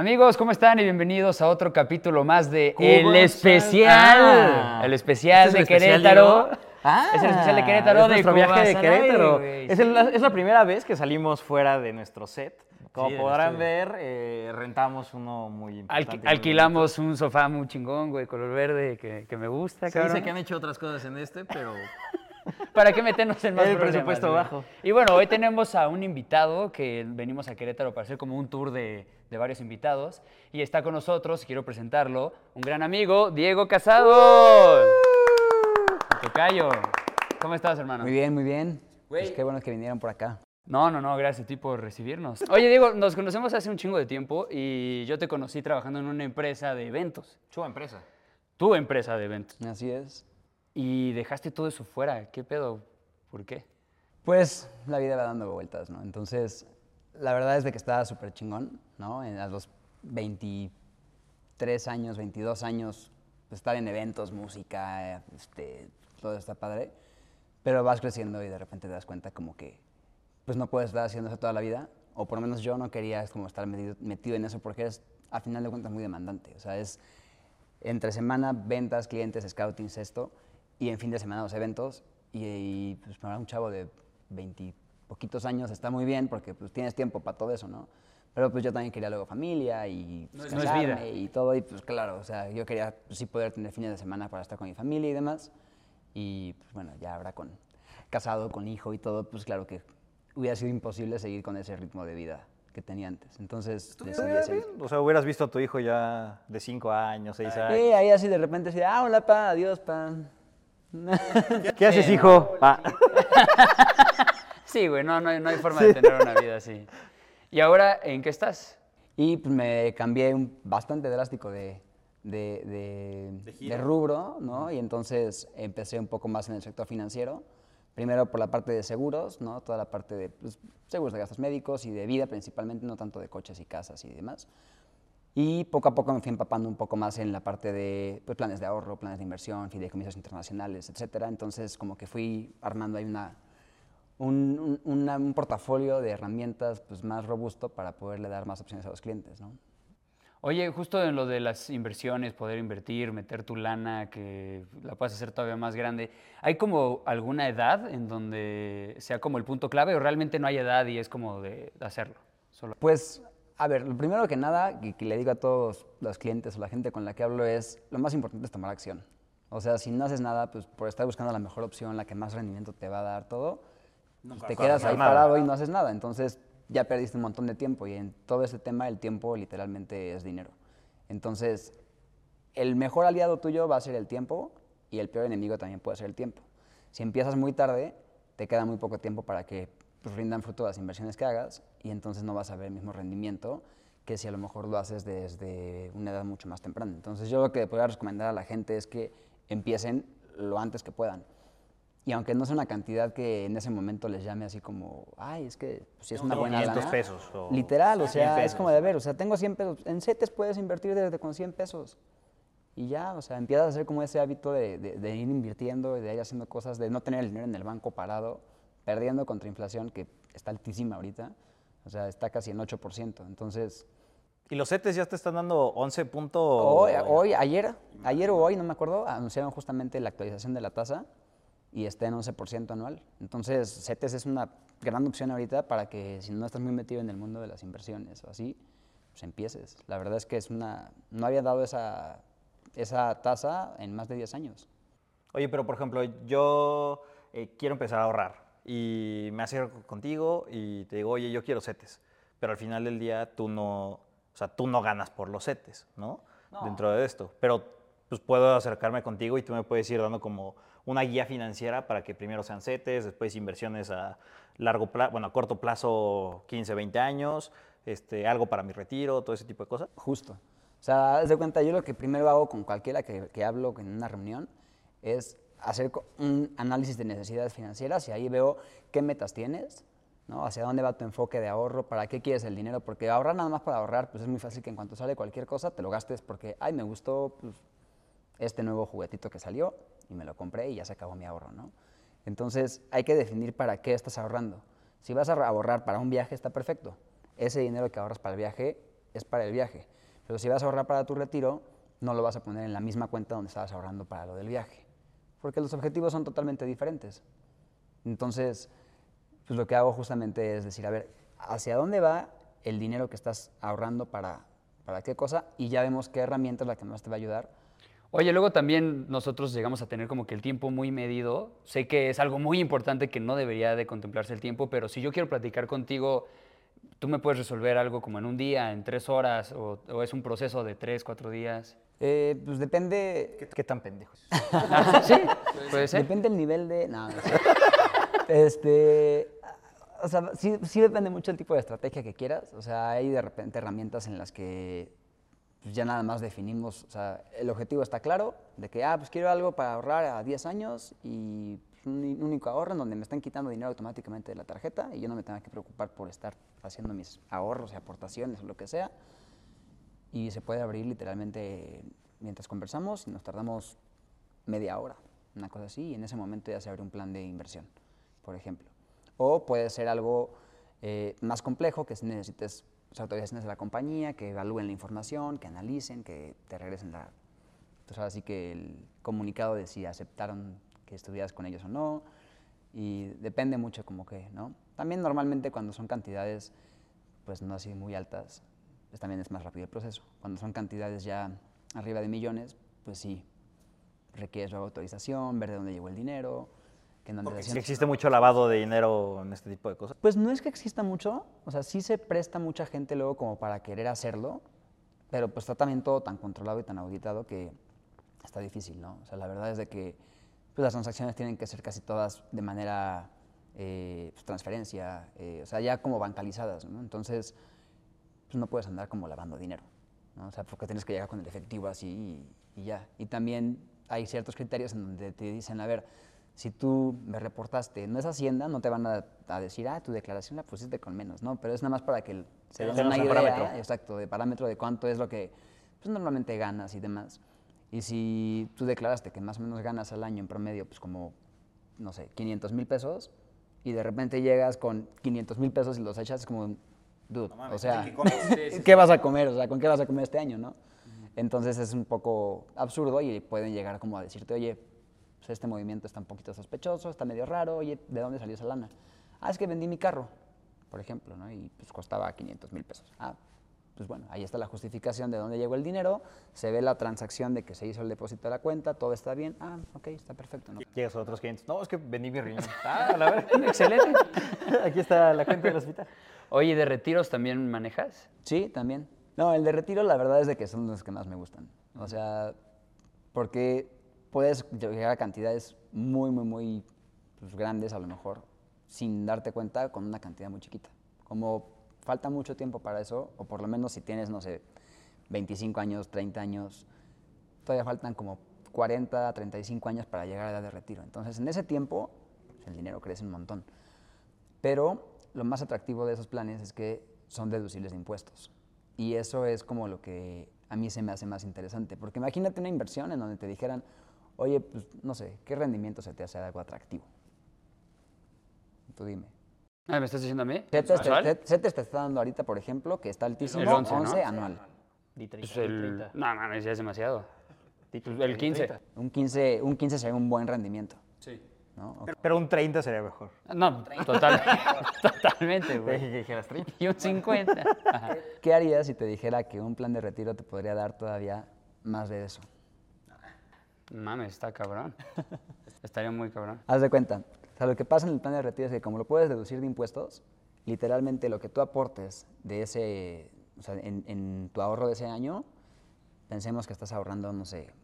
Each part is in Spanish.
Amigos, ¿cómo están? Y bienvenidos a otro capítulo más de ¿Cómo El? Especial. Ah. el especial ¿Este de es el especial, Querétaro. Ah, es el especial de Querétaro es de nuestro viaje de Querétaro. güey. es, Sí. el- es la primera vez que salimos fuera de nuestro set. Como Sí, podrán ver, eh, rentamos uno muy importante. alquilamos un sofá muy chingón, güey, color verde, que, que me gusta. Se cabrón. dice que han hecho otras cosas en este, pero ¿Para qué meternos en más El problemas, presupuesto güey? bajo. Y bueno, hoy tenemos a un invitado que venimos a Querétaro para hacer como un tour de, de varios invitados. Y está con nosotros, quiero presentarlo, un gran amigo, Diego Casado. Tocayo. ¿Cómo estás, hermano? Muy bien, muy bien. Pues qué bueno que vinieron por acá. No, no, no, gracias a ti por recibirnos. Oye, Diego, nos conocemos hace un chingo de tiempo y yo te conocí trabajando en una empresa de eventos. chuba empresa. Tu empresa de eventos. Así es. Y dejaste todo eso fuera. ¿Qué pedo? ¿Por qué? Pues la vida va dando vueltas, ¿no? Entonces, la verdad es de que estaba súper chingón, ¿no? En- a los 23 años, 22 años, estar en eventos, música, este, todo está padre. Pero vas creciendo y de repente te das cuenta como que pues no puedes estar haciendo eso toda la vida. O por lo menos yo no quería como estar metido, metido en eso porque es, al final de cuentas, muy demandante. O sea, es entre semana ventas, clientes, scouting, esto, y en fin de semana los eventos. Y, y, pues para un chavo de 20 poquitos años está muy bien porque pues tienes tiempo para todo eso, ¿no? Pero pues yo también quería luego familia y pues, No es vida. casarme y todo. Y pues claro, o sea, yo quería pues, sí poder tener fines de semana para estar con mi familia y demás. Y pues bueno, ya ahora con casado, con hijo y todo, pues claro que hubiera sido imposible seguir con ese ritmo de vida que tenía antes. Entonces decidí hacer O sea, hubieras visto a tu hijo ya de 5 años, 6 años. Sí, ahí así de repente así, ah, hola, pa, adiós, pa. ¿Qué haces, hijo? Ah. Sí, güey, no, no, hay- no hay forma de tener una vida así. ¿Y ahora en qué estás? Y pues me cambié un, bastante drástico de, de, de- de rubro, ¿no? Y entonces empecé un poco más en el sector financiero. Primero por la parte de seguros, ¿no? Toda la parte de pues, seguros de gastos médicos y de vida principalmente, no tanto de coches y casas y demás. Y poco a poco me fui empapando un poco más en la parte de pues, planes de ahorro, planes de inversión, fideicomisos internacionales, etcétera. Entonces, como que fui armando ahí una, un, un- una- un portafolio de herramientas pues, más robusto para poderle dar más opciones a los clientes, ¿no? Oye, justo en lo de las inversiones, poder invertir, meter tu lana, que la puedas hacer todavía más grande, ¿hay como alguna edad en donde sea como el punto clave o realmente no hay edad y es como de hacerlo? Solo. Pues, a ver, lo primero que nada, que, que le digo a todos los clientes o la gente con la que hablo es, lo más importante es tomar acción. O sea, si no haces nada, pues por estar buscando la mejor opción, la que más rendimiento te va a dar todo, pues, te quedas ahí nada. parado y no haces nada. Entonces, ya perdiste un montón de tiempo y en todo ese tema el tiempo literalmente es dinero. Entonces, el mejor aliado tuyo va a ser el tiempo y el peor enemigo también puede ser el tiempo. Si empiezas muy tarde, te queda muy poco tiempo para que pues, rindan fruto las inversiones que hagas y entonces no vas a ver el mismo rendimiento que si a lo mejor lo haces desde una edad mucho más temprana. Entonces yo lo que podría recomendar a la gente es que empiecen lo antes que puedan. Y aunque no sea una cantidad que en ese momento les llame así como, ay, es que pues, si es una Tengo buena 500 lana", pesos o Literal, o 100 sea, es como de ver, o sea, tengo 100 pesos. En CETES puedes invertir desde con 100 pesos. Y ya, o sea, empiezas a hacer como ese hábito de, de- de ir invirtiendo y de ir haciendo cosas, de no tener el dinero en el banco parado, perdiendo contra inflación, que está altísima ahorita. O sea, está casi en 8%. Entonces, Y los CETES ya te están dando 11 puntos. hoy, hoy, ayer, ayer o hoy, no me acuerdo, anunciaron justamente la actualización de la tasa y está en 11% anual. Entonces, CETES es una gran opción ahorita para que si no estás muy metido en el mundo de las inversiones o así, pues empieces. La verdad es que es una, no había dado esa, esa tasa en más de 10 años. Oye, pero por ejemplo, yo eh, quiero empezar a ahorrar y me acerco contigo y te digo, oye, yo quiero CETES, pero al final del día tú no, o sea, tú no ganas por los CETES, ¿no? Dentro de esto. Pero pues puedo acercarme contigo y tú me puedes ir dando como una guía financiera para que primero sean CETES, después inversiones a largo plazo, bueno, a corto plazo, 15, 20 años, este, algo para mi retiro, todo ese tipo de cosas. Justo. O sea, haz de cuenta, yo lo que primero hago con cualquiera que, que hablo en una reunión es hacer un análisis de necesidades financieras y ahí veo qué metas tienes, ¿no? Hacia dónde va tu enfoque de ahorro, para qué quieres el dinero, porque ahorrar nada más para ahorrar, pues es muy fácil que en cuanto sale cualquier cosa te lo gastes porque, ay, me gustó pues, este nuevo juguetito que salió y me lo compré y ya se acabó mi ahorro, ¿no? Entonces hay que definir para qué estás ahorrando. Si vas a ahorrar para un viaje, está perfecto. Ese dinero que ahorras para el viaje, es para el viaje. Pero si vas a ahorrar para tu retiro, no lo vas a poner en la misma cuenta donde estabas ahorrando para lo del viaje. Porque los objetivos son totalmente diferentes. Entonces, pues lo que hago justamente es decir, a ver, ¿hacia dónde va el dinero que estás ahorrando para, para qué cosa? Y ya vemos qué herramienta es la que más te va a ayudar. Oye, luego también nosotros llegamos a tener como que el tiempo muy medido. Sé que es algo muy importante que no debería de contemplarse el tiempo, pero si yo quiero platicar contigo, tú me puedes resolver algo como en un día, en tres horas, o, o es un proceso de tres, cuatro días. Eh, pues depende, ¿Qué, qué tan pendejos? Ah, sí, puede ser. Depende el nivel de. No, no sé. este. O sea, sí, sí depende mucho el tipo de estrategia que quieras. O sea, hay de repente herramientas en las que pues, ya nada más definimos. O sea, el objetivo está claro, de que, ah, pues quiero algo para ahorrar a 10 años y un único ahorro en donde me están quitando dinero automáticamente de la tarjeta y yo no me tenga que preocupar por estar haciendo mis ahorros y aportaciones o lo que sea. Y se puede abrir literalmente mientras conversamos y nos tardamos media hora, una cosa así, y en ese momento ya se abre un plan de inversión, por ejemplo. O puede ser algo eh, más complejo, que si necesites las autorizaciones de la compañía, que evalúen la información, que analicen, que te regresen la... Pues ahora sí que el comunicado de aceptaron que estuvieras con ellos o no, y depende mucho como que, ¿no? También normalmente cuando son cantidades, pues no así muy altas, pues también es más rápido el proceso. Cuando son cantidades ya arriba de millones, pues sí, requiere su autorización, ver de dónde llegó el dinero, que dónde Porque sí existe mucho lavado de dinero en este tipo de cosas. Pues no es que exista mucho, o sea, sí se presta mucha gente luego como para querer hacerlo, pero pues está también todo tan controlado y tan auditado que está difícil, ¿no? O sea, la verdad es de que pues, las transacciones tienen que ser casi todas de manera eh, pues, transferencia, eh, o sea, ya como bancalizadas, ¿no? Entonces, pues no puedes andar como lavando dinero, ¿no? O sea, porque tienes que llegar con el efectivo así y, y ya. Y también hay ciertos criterios en donde te dicen, a ver, si tú me reportaste, no es Hacienda, no te van a, a decir, ah, tu declaración la pusiste con menos, ¿no? Pero es nada más para que se den una un idea, parámetro. exacto, de parámetro de cuánto es lo que pues, normalmente ganas y demás. Y si tú declaraste que más o menos ganas al año en promedio, pues como, no sé, 500 mil pesos, y de repente llegas con 500 mil pesos y los echas, es como, dude, o sea, ¿qué vas a comer? O sea, ¿con qué vas a comer este año, no? Entonces es un poco absurdo y pueden llegar como a decirte, oye, pues este movimiento está un poquito sospechoso, está medio raro, oye, ¿de dónde salió esa lana? Ah, es que vendí mi carro, por ejemplo, ¿no? Y pues costaba 500 mil pesos. Ah, pues bueno, ahí está la justificación de dónde llegó el dinero, se ve la transacción de que se hizo el depósito de la cuenta, todo está bien, ah, ok, está perfecto, ¿no? Llegas a otros clientes. No, es que vendí mi riñón. Ah, la verdad. Excelente. Aquí está la cuenta del hospital. Oye, ¿de retiros también manejas? Sí, también. No, el de retiro la verdad es de que son los que más me gustan. O sea, porque puedes llegar a cantidades muy, muy, muy pues, grandes a lo mejor, sin darte cuenta con una cantidad muy chiquita. Como falta mucho tiempo para eso, o por lo menos si tienes, no sé, 25 años, 30 años, todavía faltan como 40, 35 años para llegar a la edad de retiro. Entonces, en ese tiempo, pues, el dinero crece un montón. Pero lo más atractivo de esos planes es que son deducibles de impuestos. Y eso es como lo que a mí se me hace más interesante. Porque imagínate una inversión en donde te dijeran, oye, pues no sé, ¿qué rendimiento se te hace algo atractivo? Tú dime. Ah, ¿Me estás diciendo a mí? CETES te, ¿Mensual? CETES- CETES te está dando ahorita, por ejemplo, que está altísimo, El 11, 11, ¿no? anual. Di 30, Pues el... 30, No, mames, ya es demasiado. Pues 30, el di 15. 30. Un 15, un 15 sería un buen rendimiento. Sí. ¿no? O- Pero un 30 sería mejor. No, total, totalmente, Te güey. dije que dijeras 30. Y un 50. Ajá. ¿Qué harías si te dijera que un plan de retiro te podría dar todavía más de eso? Mames, está cabrón. Estaría muy cabrón. Haz de cuenta. Sea, lo que pasa en el plan de retiro es que como lo puedes deducir de impuestos, literalmente lo que tú aportes de ese, o sea, en, en tu ahorro de ese año, pensemos que estás ahorrando, no sé,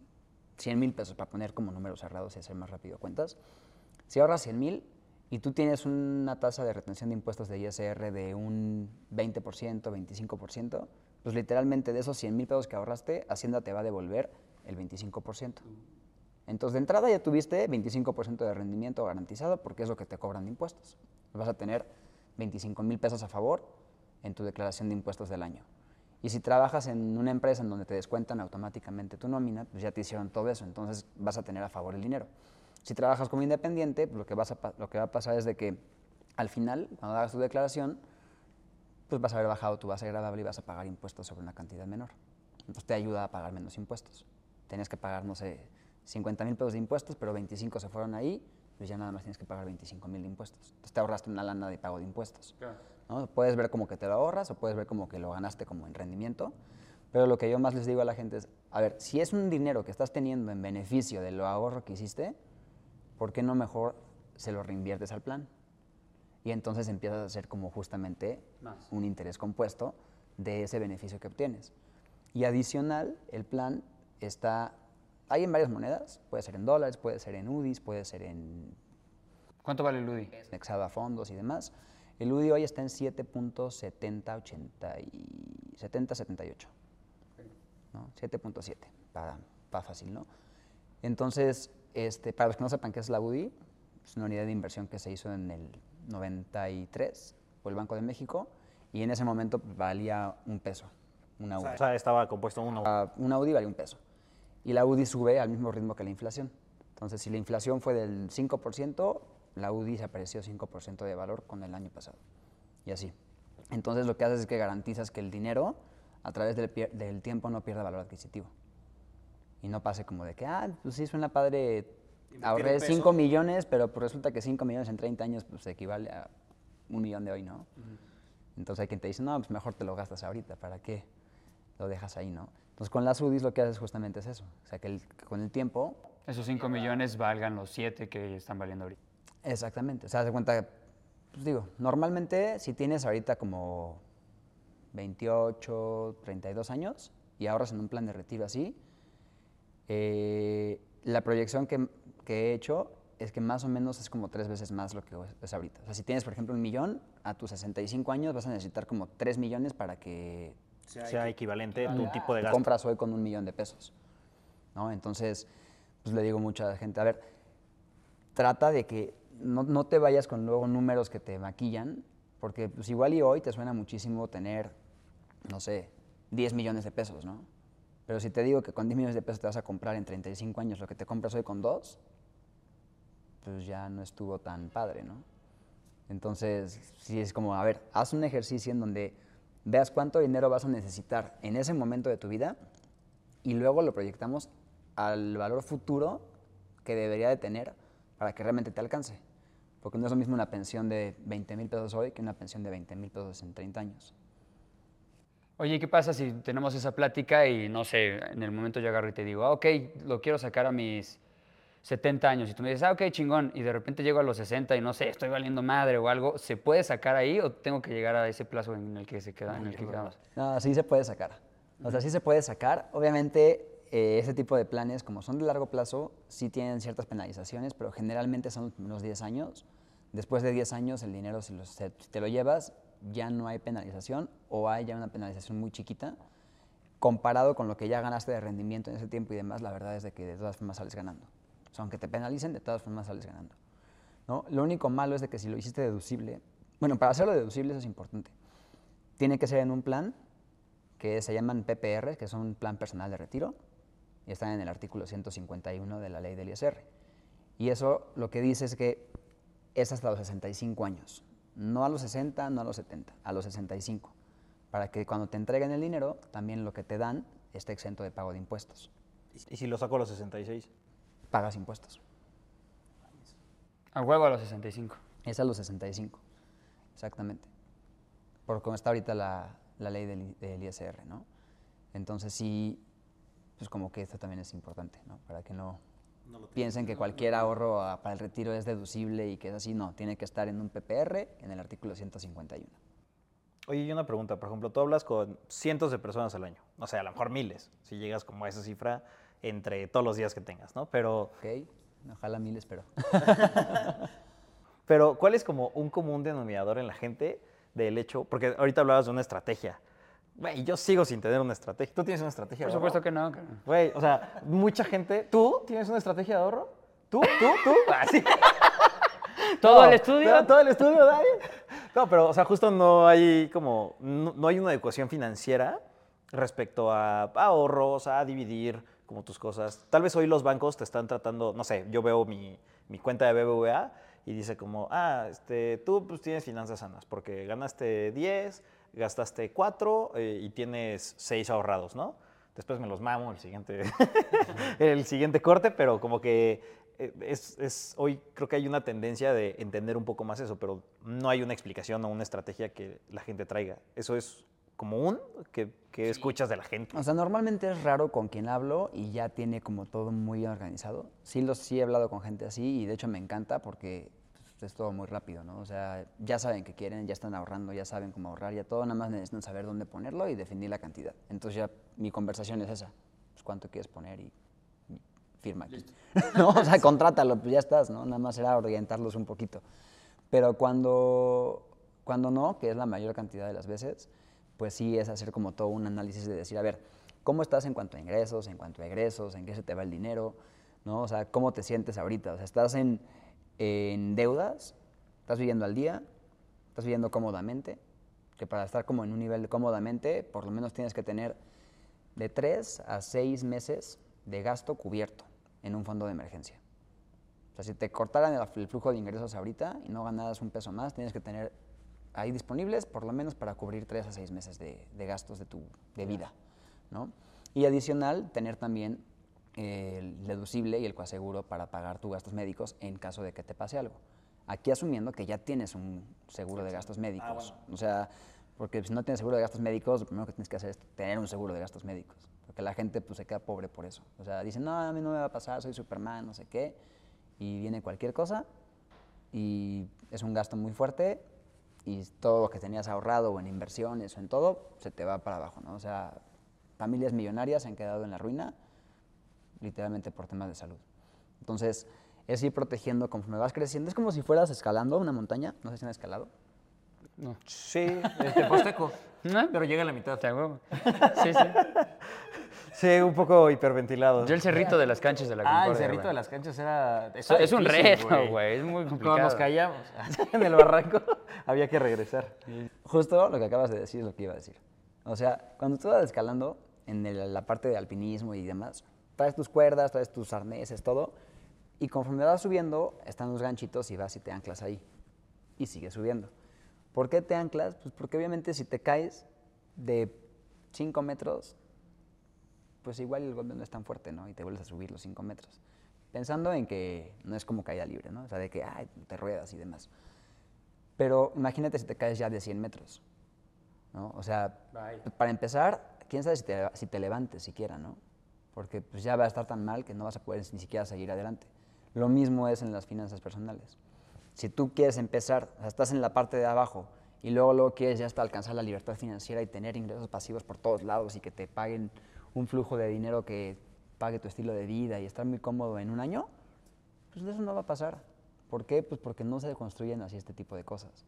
100 mil pesos para poner como números cerrados y hacer más rápido cuentas. Si ahorras 100 mil y tú tienes una tasa de retención de impuestos de ISR de un 20%, 25%, pues literalmente de esos 100 mil pesos que ahorraste, Hacienda te va a devolver el 25%. Entonces, de entrada ya tuviste 25% de rendimiento garantizado porque es lo que te cobran de impuestos. Vas a tener 25 mil pesos a favor en tu declaración de impuestos del año. Y si trabajas en una empresa en donde te descuentan automáticamente tu nómina, pues ya te hicieron todo eso, entonces vas a tener a favor el dinero. Si trabajas como independiente, pues lo que, vas a lo que va a pasar es de que al final, cuando hagas tu declaración, pues vas a haber bajado tu base gravable y vas a pagar impuestos sobre una cantidad menor. Entonces te ayuda a pagar menos impuestos. Tenías que pagar, no sé, 50 mil pesos de impuestos, pero 25 se fueron ahí, pues ya nada más tienes que pagar 25 mil de impuestos. Entonces te ahorraste una lana de pago de impuestos. ¿no? Puedes ver como que te lo ahorras o puedes ver como que lo ganaste como en rendimiento, pero lo que yo más les digo a la gente es, a ver, si es un dinero que estás teniendo en beneficio de lo ahorro que hiciste, ¿por qué no mejor se lo reinviertes al plan? Y entonces empiezas a hacer como justamente Más. un interés compuesto de ese beneficio que obtienes. Y adicional, el plan está, hay en varias monedas, puede ser en dólares, puede ser en UDIs, puede ser en ¿Cuánto vale el UDI? anexado a fondos y demás. El UDI hoy está en 7.70, y 7078. ¿no? 7.7, para, para fácil, ¿no? Entonces, este, para los que no sepan qué es la UDI, es una unidad de inversión que se hizo en el 93 por el Banco de México y en ese momento valía un peso, una UDI. O sea, estaba compuesto uno. Ah, una UDI vale un peso. Y la UDI sube al mismo ritmo que la inflación. Entonces, si la inflación fue del 5%, la UDI se apreció 5% de valor con el año pasado. Y así. Entonces, lo que haces es que garantizas que el dinero, a través del, del tiempo, no pierda valor adquisitivo. Y no pase como de que, ah, pues sí, suena padre, ahorré un peso. 5 millones, pero pues resulta que 5 millones en 30 años pues equivale a un millón de hoy, ¿no? Entonces hay quien te dice, no, pues mejor te lo gastas ahorita, ¿para qué lo dejas ahí, no? Entonces con las UDIs lo que haces justamente es eso, o sea que el- con el tiempo, Esos 5 millones valgan los 7 que están valiendo ahorita. exactamente, o sea, de cuenta, pues digo, normalmente si tienes ahorita como 28, 32 años y ahorras en un plan de retiro así, eh, la proyección que, que he hecho es que más o menos es como tres veces más lo que es ahorita. O sea, si tienes, por ejemplo, un millón, a tus 65 años vas a necesitar como 3 millones para que sea equivalente a tu tipo de que gasto. compras hoy con un millón de pesos. ¿no? Entonces, pues le digo mucho a la gente, a ver, trata de que no, no te vayas con luego números que te maquillan, porque pues igual y hoy te suena muchísimo tener, no sé, 10 millones de pesos, ¿no? Pero si te digo que con 10 millones de pesos te vas a comprar en 35 años lo que te compras hoy con dos, pues ya no estuvo tan padre, ¿no? Entonces, sí es como, a ver, haz un ejercicio en donde veas cuánto dinero vas a necesitar en ese momento de tu vida y luego lo proyectamos al valor futuro que debería de tener para que realmente te alcance. Porque no es lo mismo una pensión de 20 mil pesos hoy que una pensión de 20 mil pesos en 30 años. Oye, ¿qué pasa si tenemos esa plática y no sé, en el momento yo agarro y te digo, ah, ok, lo quiero sacar a mis 70 años y tú me dices, ah, ok, chingón, y de repente llego a los 60 y no sé, estoy valiendo madre o algo, ¿se puede sacar ahí o tengo que llegar a ese plazo en el que se queda, en el que quedamos? No, sí se puede sacar. O sea, sí se puede sacar. Obviamente, eh, ese tipo de planes, como son de largo plazo, sí tienen ciertas penalizaciones, pero generalmente son primeros 10 años. Después de 10 años, el dinero, si te lo llevas, ya no hay penalización o hay ya una penalización muy chiquita. Comparado con lo que ya ganaste de rendimiento en ese tiempo y demás, la verdad es de que de todas formas sales ganando. Sea, aunque te penalicen, de todas formas sales ganando. ¿no? Lo único malo es de que si lo hiciste deducible, bueno, para hacerlo deducible eso es importante. Tiene que ser en un plan que se llaman PPR, que son plan personal de retiro, y están en el artículo 151 de la ley del ISR. Y eso lo que dice es que es hasta los 65 años, no a los 60, no a los 70, a los 65, para que cuando te entreguen el dinero, también lo que te dan esté exento de pago de impuestos. ¿Y si lo saco a los 66? Pagas impuestos. A huevo a los 65. Es a los 65, exactamente. Por cómo está ahorita la, la ley del, del ISR, ¿no? Entonces sí, pues como que esto también es importante, ¿no? Para que no, piensen que cualquier ahorro ah, para el retiro es deducible y que es así, no, tiene que estar en un PPR en el artículo 151. Oye, y una pregunta, por ejemplo, tú hablas con cientos de personas al año, o sea, a lo mejor miles, si llegas como a esa cifra entre todos los días que tengas, ¿no? Pero, ¿Ok? Ojalá miles, pero... pero ¿cuál es como un común denominador en la gente del hecho? Porque ahorita hablabas de una estrategia. Güey, yo sigo sin tener una estrategia. ¿Tú tienes una estrategia Por de ahorro? supuesto que no. Güey, o sea, mucha gente... ¿Tú tienes una estrategia de ahorro? ¿Tú? ¿Tú? ¿Tú? Así. ¿Todo No, el estudio? todo- Todo el estudio, Dani. No, pero, o sea, justo no hay como, no, no hay una adecuación financiera respecto a ahorros, a dividir como tus cosas. Tal vez hoy los bancos te están tratando, no sé, yo veo mi, mi cuenta de BBVA y dice como, ah, este, tú pues tienes finanzas sanas porque ganaste 10, gastaste cuatro eh, y tienes seis ahorrados, ¿no? Después me los mamo el siguiente, el siguiente corte, pero como que eh, es, es- hoy creo que hay una tendencia de entender un poco más eso, pero no hay una explicación o una estrategia que la gente traiga. Eso es común que, que escuchas de la gente. O sea, normalmente es raro con quien hablo y ya tiene como todo muy organizado. Sí, los, sí he hablado con gente así y de hecho me encanta porque pues, es todo muy rápido, ¿no? O sea, ya saben qué quieren, ya están ahorrando, ya saben cómo ahorrar, ya todo, nada más necesitan saber dónde ponerlo y definir la cantidad. Entonces ya mi conversación es esa, pues cuánto quieres poner y, y firma aquí. ¿No? O sea, contrátalo, pues ya estás, ¿no? Nada más era orientarlos un poquito. Pero cuando, cuando no, que es la mayor cantidad de las veces, pues sí es hacer como todo un análisis de decir, a ver, ¿cómo estás en cuanto a ingresos, en cuanto a egresos, en qué se te va el dinero? ¿no? O sea, ¿cómo te sientes ahorita? O sea, ¿estás en, en deudas? ¿Estás viviendo al día? ¿Estás viviendo cómodamente? Que para estar como en un nivel cómodamente, por lo menos tienes que tener de tres a seis meses de gasto cubierto en un fondo de emergencia. O sea, si te cortaran el, el flujo de ingresos ahorita y no ganaras un peso más, tienes que tener ahí disponibles por lo menos para cubrir tres a seis meses de, de gastos de tu de vida, ¿no? Y adicional, tener también eh, el deducible y el coaseguro para pagar tus gastos médicos en caso de que te pase algo. Aquí asumiendo que ya tienes un seguro de gastos médicos. O sea, porque si no tienes seguro de gastos médicos, lo primero que tienes que hacer es tener un seguro de gastos médicos. Porque la gente pues, se queda pobre por eso. O sea, dicen, no, a mí no me va a pasar, soy Superman, no sé qué. Y viene cualquier cosa y es un gasto muy fuerte y todo lo que tenías ahorrado o en inversiones o en todo se te va para abajo, ¿no? O sea, familias millonarias se han quedado en la ruina literalmente por temas de salud. Entonces, es ir protegiendo conforme vas creciendo. Es como si fueras escalando una montaña, no sé si han escalado. Sí, este posteco. ¿No? Pero llega a la mitad. Sí, sí. Sí, un poco hiperventilado. Yo el cerrito de las canchas de la Ah, el Concordia, cerrito güey. de las canchas era. Es, es un difícil, reto, güey. Es muy Cuando complicado. nos callamos en el barranco, había que regresar. Justo lo que acabas de decir es lo que iba a decir. O sea, cuando tú vas escalando en el- la parte de alpinismo y demás, traes tus cuerdas, traes tus arneses, todo, y conforme vas subiendo, están los ganchitos y vas y te anclas ahí. Y sigues subiendo. ¿Por qué te anclas? Pues porque obviamente si te caes de 5 metros, pues igual el golpe no es tan fuerte, ¿no? Y te vuelves a subir los 5 metros. Pensando en que no es como caída libre, ¿no? O sea, de que ay, te ruedas y demás. Pero imagínate si te caes ya de 100 metros, ¿no? O sea, para empezar, quién sabe si te, si te levantes siquiera, ¿no? Porque pues ya va a estar tan mal que no vas a poder ni siquiera seguir adelante. Lo mismo es en las finanzas personales. Si tú quieres empezar, o sea, estás en la parte de abajo y luego, luego quieres ya hasta alcanzar la libertad financiera y tener ingresos pasivos por todos lados y que te paguen un flujo de dinero que pague tu estilo de vida y estar muy cómodo en un año, pues eso no va a pasar. ¿Por qué? Pues porque no se construyen así este tipo de cosas.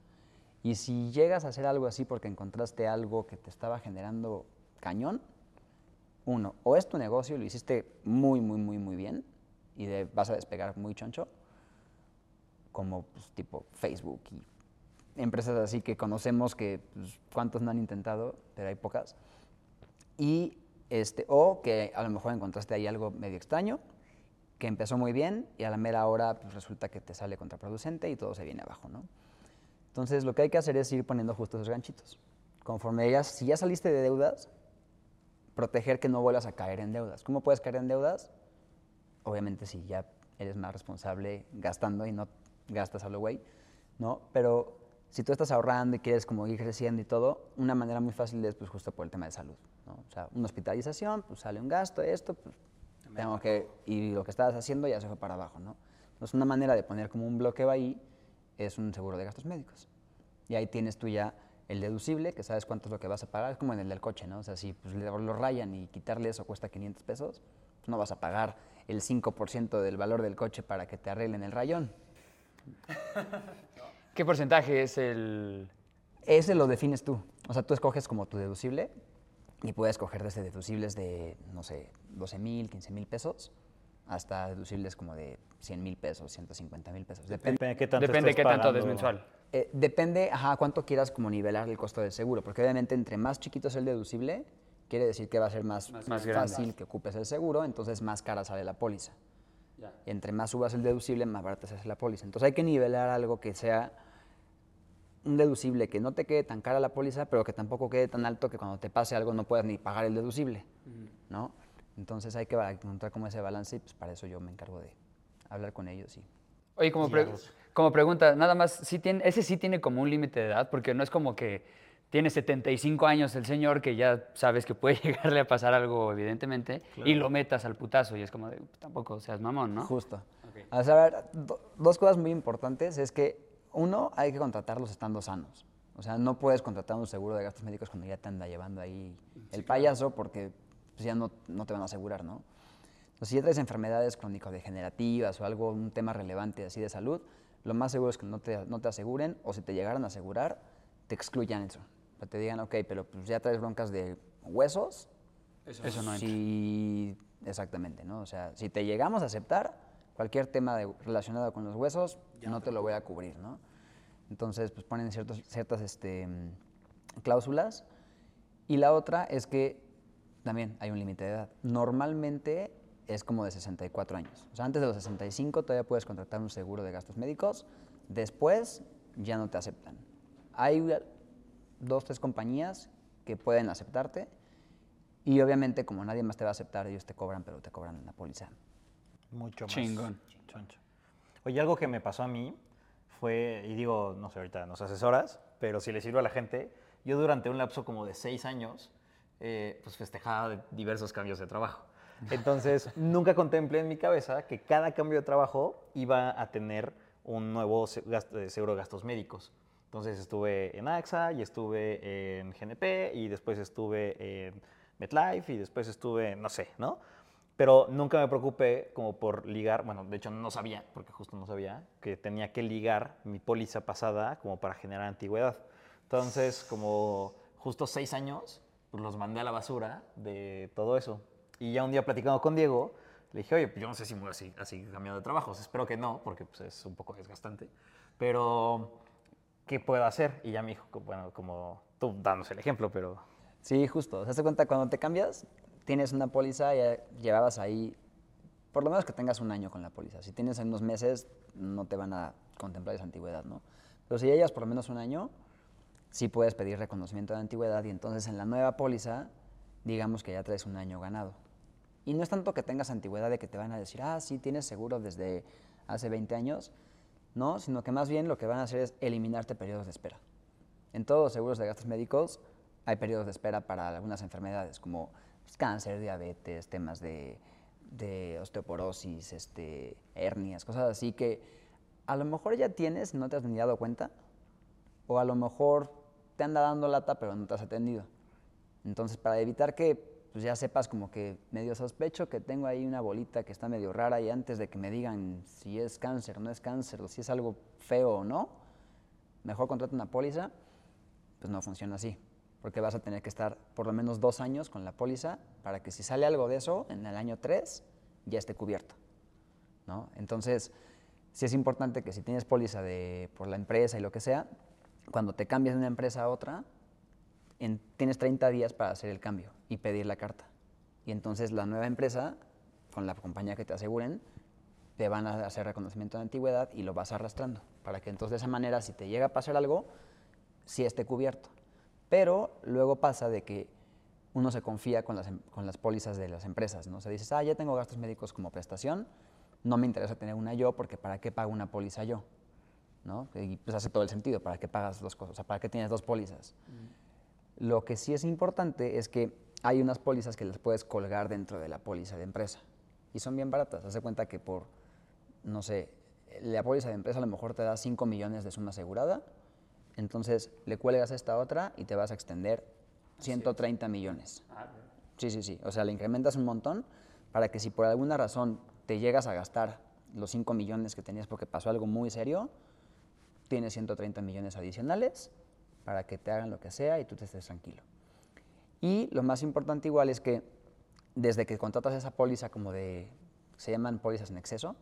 Y si llegas a hacer algo así porque encontraste algo que te estaba generando cañón, uno, o es tu negocio y lo hiciste muy, muy, muy, muy bien y de- vas a despegar muy choncho, como pues, tipo Facebook y empresas así que conocemos que pues, cuántos no han intentado, pero hay pocas. Y este, o que a lo mejor encontraste ahí algo medio extraño, que empezó muy bien y a la mera hora pues, resulta que te sale contraproducente y todo se viene abajo, ¿no? Entonces lo que hay que hacer es ir poniendo justo esos ganchitos. Conforme ya, si ya saliste de deudas, proteger que no vuelvas a caer en deudas. ¿Cómo puedes caer en deudas? Obviamente si ya eres más responsable gastando y no gastas a lo güey, ¿no? Pero si tú estás ahorrando y quieres como ir creciendo y todo, una manera muy fácil es pues justo por el tema de salud, ¿no? O sea, una hospitalización, pues sale un gasto, esto, pues tengo que, y lo que estabas haciendo ya se fue para abajo, ¿no? Entonces una manera de poner como un bloqueo ahí es un seguro de gastos médicos. Y ahí tienes tú ya el deducible, que sabes cuánto es lo que vas a pagar, es como en el del coche, ¿no? O sea, si pues, lo rayan y quitarle eso cuesta 500 pesos, pues, no vas a pagar el 5% del valor del coche para que te arreglen el rayón. ¿Qué porcentaje es el...? Ese lo defines tú. O sea, tú escoges como tu deducible y puedes escoger desde deducibles de, no sé, 12 mil, 15 mil pesos, hasta deducibles como de 100 mil pesos, 150 mil pesos. Depende. Depende de qué tanto Depende qué tanto pagando. des mensual. Eh, depende, ajá, cuánto quieras como nivelar el costo del seguro, porque obviamente entre más chiquito es el deducible, quiere decir que va a ser más, fácil que ocupes el seguro, entonces más cara sale la póliza. Entre más subas el deducible, más barata se hace la póliza. Entonces hay que nivelar algo que sea un deducible que no te quede tan cara la póliza, pero que tampoco quede tan alto que cuando te pase algo no puedas ni pagar el deducible, ¿no? Entonces hay que encontrar como ese balance y pues para eso yo me encargo de hablar con ellos y Oye, como, pre- como pregunta, nada más, ¿sí tiene, ese sí tiene como un límite de edad, porque no es como que tiene 75 años el señor que ya sabes que puede llegarle a pasar algo, evidentemente, y lo metas al putazo, y es como de, tampoco seas mamón, ¿no? Justo. O sea, a ver, do- dos cosas muy importantes es que, uno, hay que contratarlos estando sanos. O sea, no puedes contratar un seguro de gastos médicos cuando ya te anda llevando ahí el payaso porque pues, ya no, no te van a asegurar, ¿no? Entonces, si ya traes enfermedades crónico-degenerativas o algo, un tema relevante así de salud, lo más seguro es que no te, no te aseguren o si te llegaran a asegurar, te excluyan eso. O te digan, ok, pero pues ya traes broncas de huesos, Eso no entra. Exactamente, ¿no? O sea, si te llegamos a aceptar, cualquier tema de- relacionado con los huesos, no te lo voy a cubrir, ¿no? Entonces, pues ponen ciertos, ciertas este, mm, cláusulas. Y la otra es que también hay un límite de edad. Normalmente es como de 64 años. O sea, antes de los 65 todavía puedes contratar un seguro de gastos médicos. Después ya no te aceptan. Hay dos, tres compañías que pueden aceptarte. Y obviamente, como nadie más te va a aceptar, ellos te cobran, pero te cobran una póliza. Mucho más. Chingón. choncho. Oye, algo que me pasó a mí fue, y digo, no sé, ahorita nos asesoras, pero si le sirve a la gente, yo durante un lapso como de seis años, eh, pues festejaba diversos cambios de trabajo. Entonces, nunca contemplé en mi cabeza que cada cambio de trabajo iba a tener un nuevo eh, seguro de gastos médicos. Entonces estuve en AXA y estuve en GNP y después estuve en MetLife y después estuve, no sé, ¿no? Pero nunca me preocupé como por ligar, bueno, de hecho no sabía, porque justo no sabía, que tenía que ligar mi póliza pasada como para generar antigüedad. Entonces, como justo seis años, pues los mandé a la basura de todo eso. Y ya un día platicando con Diego, le dije, oye, pues yo no sé si me voy así, así cambiando de trabajos. Espero que no, porque pues, es un poco desgastante. Pero, ¿qué puedo hacer? Y ya me dijo, bueno, como tú danos el ejemplo, pero Sí, justo. ¿Se hace cuenta cuando te cambias? Tienes una póliza, ya llevabas ahí, por lo menos que tengas un año con la póliza. Si tienes unos meses, no te van a contemplar esa antigüedad, ¿no? Pero si ya llevas por lo menos un año, sí puedes pedir reconocimiento de antigüedad y entonces en la nueva póliza, digamos que ya traes un año ganado. Y no es tanto que tengas antigüedad de que te van a decir, ah, sí, tienes seguro desde hace 20 años, no, sino que más bien lo que van a hacer es eliminarte periodos de espera. En todos los seguros de gastos médicos hay periodos de espera para algunas enfermedades como pues, cáncer, diabetes, temas de, osteoporosis, este, hernias, cosas así que a lo mejor ya tienes no te has ni dado cuenta, o a lo mejor te anda dando lata pero no te has atendido. Entonces, para evitar que pues, ya sepas como que medio sospecho que tengo ahí una bolita que está medio rara y antes de que me digan si es cáncer o no es cáncer, o si es algo feo o no, mejor contrata una póliza, pues no funciona así. Porque vas a tener que estar por lo menos dos años con la póliza para que si sale algo de eso, en el año 3 ya esté cubierto. ¿no? Entonces, sí es importante que si tienes póliza de, por la empresa y lo que sea, cuando te cambias de una empresa a otra, en- tienes 30 días para hacer el cambio y pedir la carta. Y entonces la nueva empresa, con la compañía que te aseguren, te van a hacer reconocimiento de antigüedad y lo vas arrastrando. Para que entonces de esa manera, si te llega a pasar algo, sí esté cubierto. Pero luego pasa de que uno se confía con las, em- con las pólizas de las empresas, ¿no? O sea, dices, ah, ya tengo gastos médicos como prestación, no me interesa tener una yo porque ¿para qué pago una póliza yo? ¿No? Y pues hace todo el sentido, ¿para qué pagas dos cosas? O sea, ¿para qué tienes dos pólizas? Lo que sí es importante es que hay unas pólizas que las puedes colgar dentro de la póliza de empresa y son bien baratas. Hace cuenta que por, no sé, la póliza de empresa a lo mejor te da 5 millones de suma asegurada, entonces le cuelgas esta otra y te vas a extender 130 millones. Sí, sí, sí. O sea, le incrementas un montón para que si por alguna razón te llegas a gastar los 5 millones que tenías porque pasó algo muy serio, tienes 130 millones adicionales para que te hagan lo que sea y tú te estés tranquilo. Y lo más importante igual es que desde que contratas esa póliza como de, se llaman pólizas en exceso,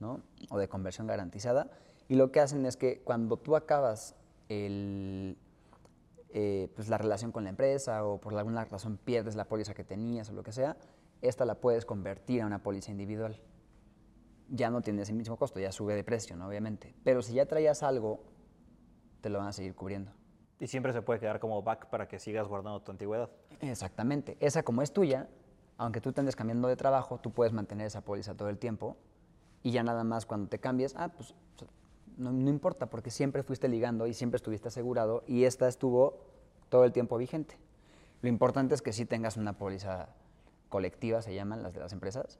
¿no? O de conversión garantizada, y lo que hacen es que cuando tú acabas el, eh, pues la relación con la empresa o por alguna razón pierdes la póliza que tenías o lo que sea, esta la puedes convertir a una póliza individual. Ya no tiene ese mismo costo, ya sube de precio, ¿no? obviamente. Pero si ya traías algo te lo van a seguir cubriendo. Y siempre se puede quedar como back para que sigas guardando tu antigüedad. Exactamente. Esa como es tuya, aunque tú te andes cambiando de trabajo, tú puedes mantener esa póliza todo el tiempo y ya nada más cuando te cambies, ah, pues no, no importa porque siempre fuiste ligando y siempre estuviste asegurado y esta estuvo todo el tiempo vigente. Lo importante es que sí tengas una póliza colectiva, se llaman las de las empresas,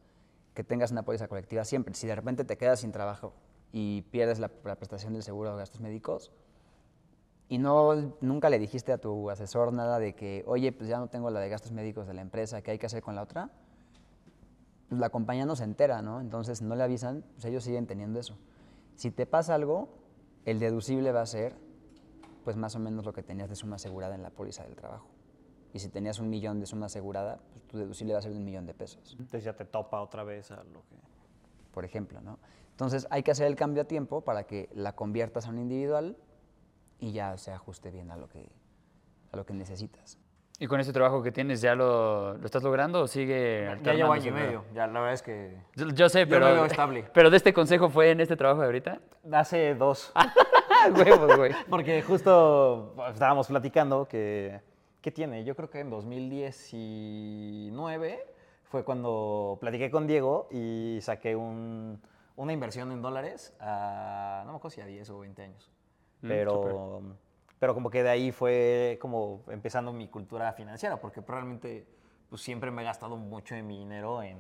que tengas una póliza colectiva siempre. Si de repente te quedas sin trabajo y pierdes la, prestación del seguro de gastos médicos, y no, nunca le dijiste a tu asesor nada de que, oye, pues ya no tengo la de gastos médicos de la empresa, ¿qué hay que hacer con la otra? Pues la compañía no se entera, ¿no? Entonces no le avisan, pues ellos siguen teniendo eso. Si te pasa algo, el deducible va a ser, pues más o menos lo que tenías de suma asegurada en la póliza del trabajo. Y si tenías un millón de suma asegurada, pues tu deducible va a ser de un millón de pesos Entonces ya te topa otra vez a lo que... por ejemplo, ¿no? Entonces hay que hacer el cambio a tiempo para que la conviertas a un individual y ya se ajuste bien a lo que, a lo que necesitas. ¿Y con ese trabajo que tienes ya lo, lo estás logrando o sigue Ya llevo año y medio. Ya la verdad es que... Yo, yo sé, Yo pero. lo veo estable. Pero de este consejo fue en este trabajo de ahorita. Hace dos. Ah, huevos, güey. Porque justo estábamos platicando que, ¿qué tiene? Yo creo que en 2019 fue cuando platiqué con Diego y saqué un- una inversión en dólares a, no me acuerdo si a 10 o 20 años. Mm, Pero, pero como que de ahí fue como empezando mi cultura financiera, porque probablemente pues, siempre me he gastado mucho de mi dinero en,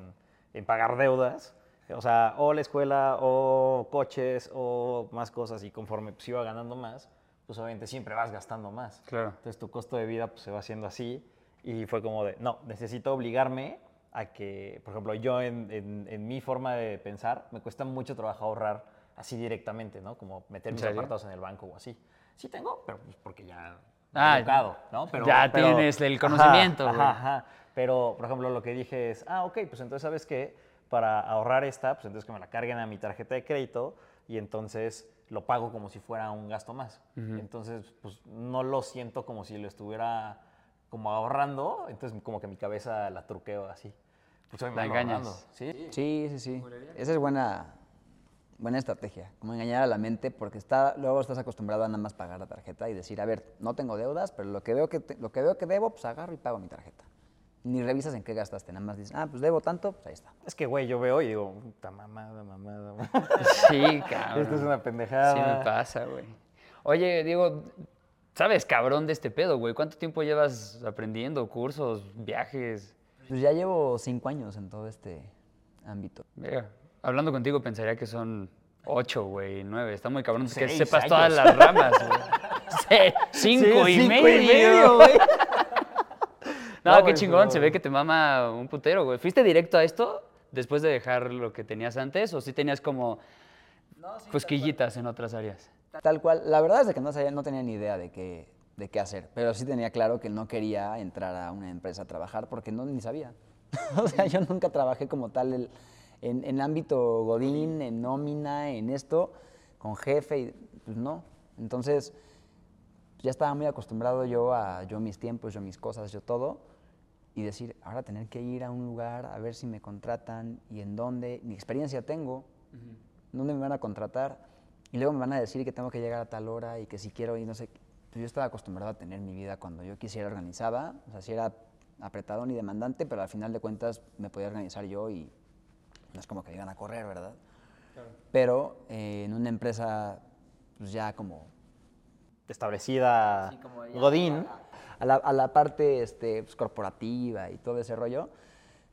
en pagar deudas. O sea, o la escuela, o coches, o más cosas. Y conforme pues, iba ganando más, pues obviamente siempre vas gastando más. Claro. Entonces tu costo de vida pues, se va haciendo así. Y fue como de, no, necesito obligarme a que, por ejemplo, yo en, en- en mi forma de pensar, me cuesta mucho trabajo ahorrar así directamente, ¿no? Como meter ¿En mis apartados en el banco o así. Sí tengo, pero pues porque ya Ah, he educado, ¿no? Pero, ya pero- tienes el conocimiento, Ajá, ajá, ajá. Pero, por ejemplo, lo que dije es, ah, ok, pues entonces, ¿sabes qué? Para ahorrar esta, pues entonces que me la carguen a mi tarjeta de crédito y entonces lo pago como si fuera un gasto más. Entonces, pues no lo siento como si lo estuviera como ahorrando, entonces como que mi cabeza la truqueo así. Pues hoy me La engañas. ¿sí? Sí, sí, sí. Esa es buena, buena estrategia, como engañar a la mente, porque está, luego estás acostumbrado a nada más pagar la tarjeta y decir, a ver, no tengo deudas, pero lo que veo que, te- lo que, veo que debo, pues agarro y pago mi tarjeta. Ni revisas en qué gastaste, nada más dices, ah, pues debo tanto, pues ahí está. Es que, güey, yo veo y digo, puta mamada, mamada, mamada. Sí, cabrón. Esto es una pendejada. Sí me pasa, güey. Oye, Diego, ¿sabes cabrón de este pedo, güey? ¿Cuánto tiempo llevas aprendiendo? ¿Cursos? ¿Viajes? Pues ya llevo cinco años en todo este ámbito. Verga, Hablando contigo pensaría que son ocho, güey, nueve. Está muy cabrón que Seis sepas años. todas las ramas, güey. Se- cinco, Sí, y, cinco medio. güey. No, No, qué chingón, no. se ve que te mama un putero, güey. ¿Fuiste directo a esto después de dejar lo que tenías antes o sí tenías como cosquillitas en otras áreas? Tal cual, la verdad es que no, sabía, no tenía ni idea de qué, de qué hacer, pero sí tenía claro que no quería entrar a una empresa a trabajar porque no ni sabía. o sea, yo nunca trabajé como tal el- en, en ámbito godín, en nómina, en esto, con jefe, y, pues no. Entonces, ya estaba muy acostumbrado yo a yo mis tiempos, yo mis cosas, yo todo, y decir, ahora tener que ir a un lugar a ver si me contratan y en dónde, ni experiencia tengo, dónde me van a contratar, y luego me van a decir que tengo que llegar a tal hora y que si quiero y no sé, pues yo estaba acostumbrado a tener mi vida cuando yo quisiera organizada, o sea, si era apretado ni demandante, pero al final de cuentas me podía organizar yo y no es como que iban a correr, ¿verdad? Pero eh, en una empresa, pues ya como Establecida Godín. a la, a la parte este, pues, corporativa y todo ese rollo,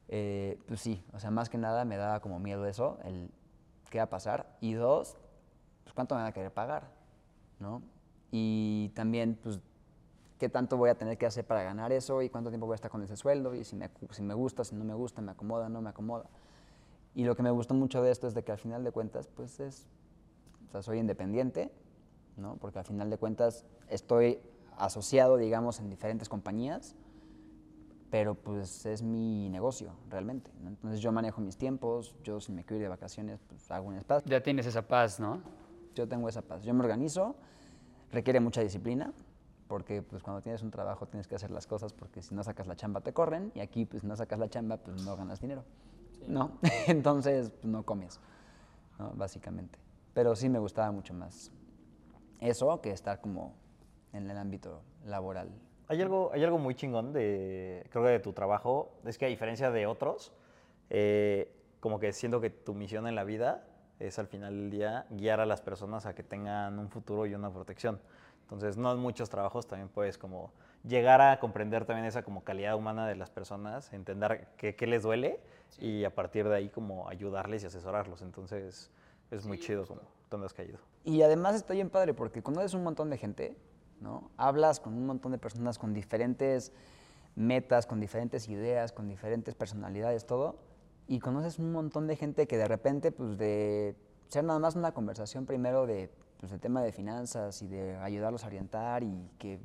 eh, pues sí, o sea, más que nada me daba como miedo eso, el qué va a pasar. Y dos, pues cuánto me van a querer pagar, ¿no? Y también, pues, qué tanto voy a tener que hacer para ganar eso y cuánto tiempo voy a estar con ese sueldo y si me, si me gusta, si no me gusta, me acomoda, no me acomoda. Y lo que me gustó mucho de esto es de que al final de cuentas, pues es, o sea, soy independiente, ¿no? Porque al final de cuentas estoy asociado, digamos, en diferentes compañías, pero pues es mi negocio realmente, ¿no? Entonces yo manejo mis tiempos, yo si me quiero ir de vacaciones, pues hago un espacio. Ya tienes esa paz, ¿no? Yo tengo esa paz, yo me organizo, requiere mucha disciplina, porque pues cuando tienes un trabajo tienes que hacer las cosas porque si no sacas la chamba te corren y aquí pues no sacas la chamba pues no ganas dinero, ¿no? Entonces pues, no comes, ¿no? básicamente. Pero sí me gustaba mucho más eso que estar como en el ámbito laboral. Hay algo, hay algo muy chingón de, creo que de tu trabajo, es que a diferencia de otros, eh, como que siento que tu misión en la vida es al final del día guiar a las personas a que tengan un futuro y una protección. Entonces, no en muchos trabajos también puedes como llegar a comprender también esa como calidad humana de las personas, entender qué, qué les duele y a partir de ahí como ayudarles y asesorarlos. Entonces, es muy chido como donde has caído. Y además está bien padre porque conoces un montón de gente, ¿no? Hablas con un montón de personas con diferentes metas, con diferentes ideas, con diferentes personalidades, todo. Y conoces un montón de gente que de repente, pues de ser nada más una conversación primero de, pues, del tema de finanzas y de ayudarlos a orientar y que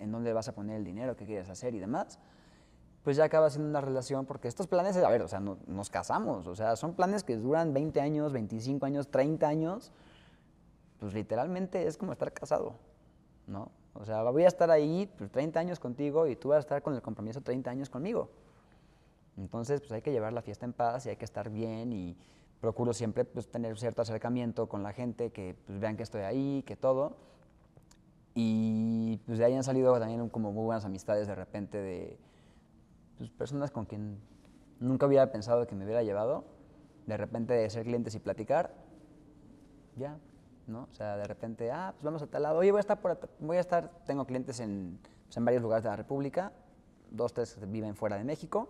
en dónde vas a poner el dinero, qué quieres hacer y demás, pues ya acaba siendo una relación porque estos planes, a ver, o sea, no- nos casamos, o sea, son planes que duran 20 años, 25 años, 30 años, pues literalmente es como estar casado, ¿no? O sea, voy a estar ahí pues, 30 años contigo y tú vas a estar con el compromiso 30 años conmigo. Entonces, pues hay que llevar la fiesta en paz y hay que estar bien y procuro siempre pues, tener cierto acercamiento con la gente, que pues, vean que estoy ahí, que todo. Y pues de ahí han salido también como muy buenas amistades de repente de pues, personas con quien nunca hubiera pensado que me hubiera llevado. De repente de ser clientes y platicar, ya, ¿no? O sea, de repente, ah, pues vamos a tal lado. Oye, voy a estar por, voy a estar, tengo clientes en, pues, en varios lugares de la República, dos, tres que viven fuera de México,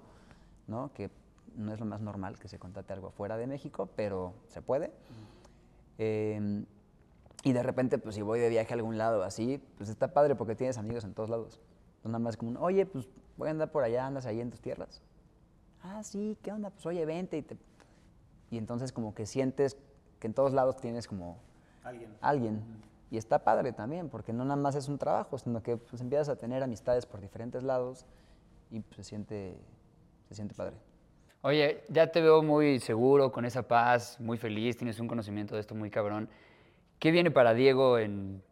¿no? Que no es lo más normal que se contrate algo fuera de México, pero se puede. Em, y de repente, pues si voy de viaje a algún lado así, pues está padre porque tienes amigos en todos lados. No nada más como, un, oye, pues voy a andar por allá, andas ahí en tus tierras. Ah, sí, ¿qué onda? Pues oye, vente. Y, te- y entonces como que sientes que en todos lados tienes como Alguien. alguien. Y está padre también, porque no nada más es un trabajo, sino que pues, empiezas a tener amistades por diferentes lados y pues, se, siente, se siente padre. Oye, ya te veo muy seguro, con esa paz, muy feliz, tienes un conocimiento de esto muy cabrón. ¿Qué viene para Diego en,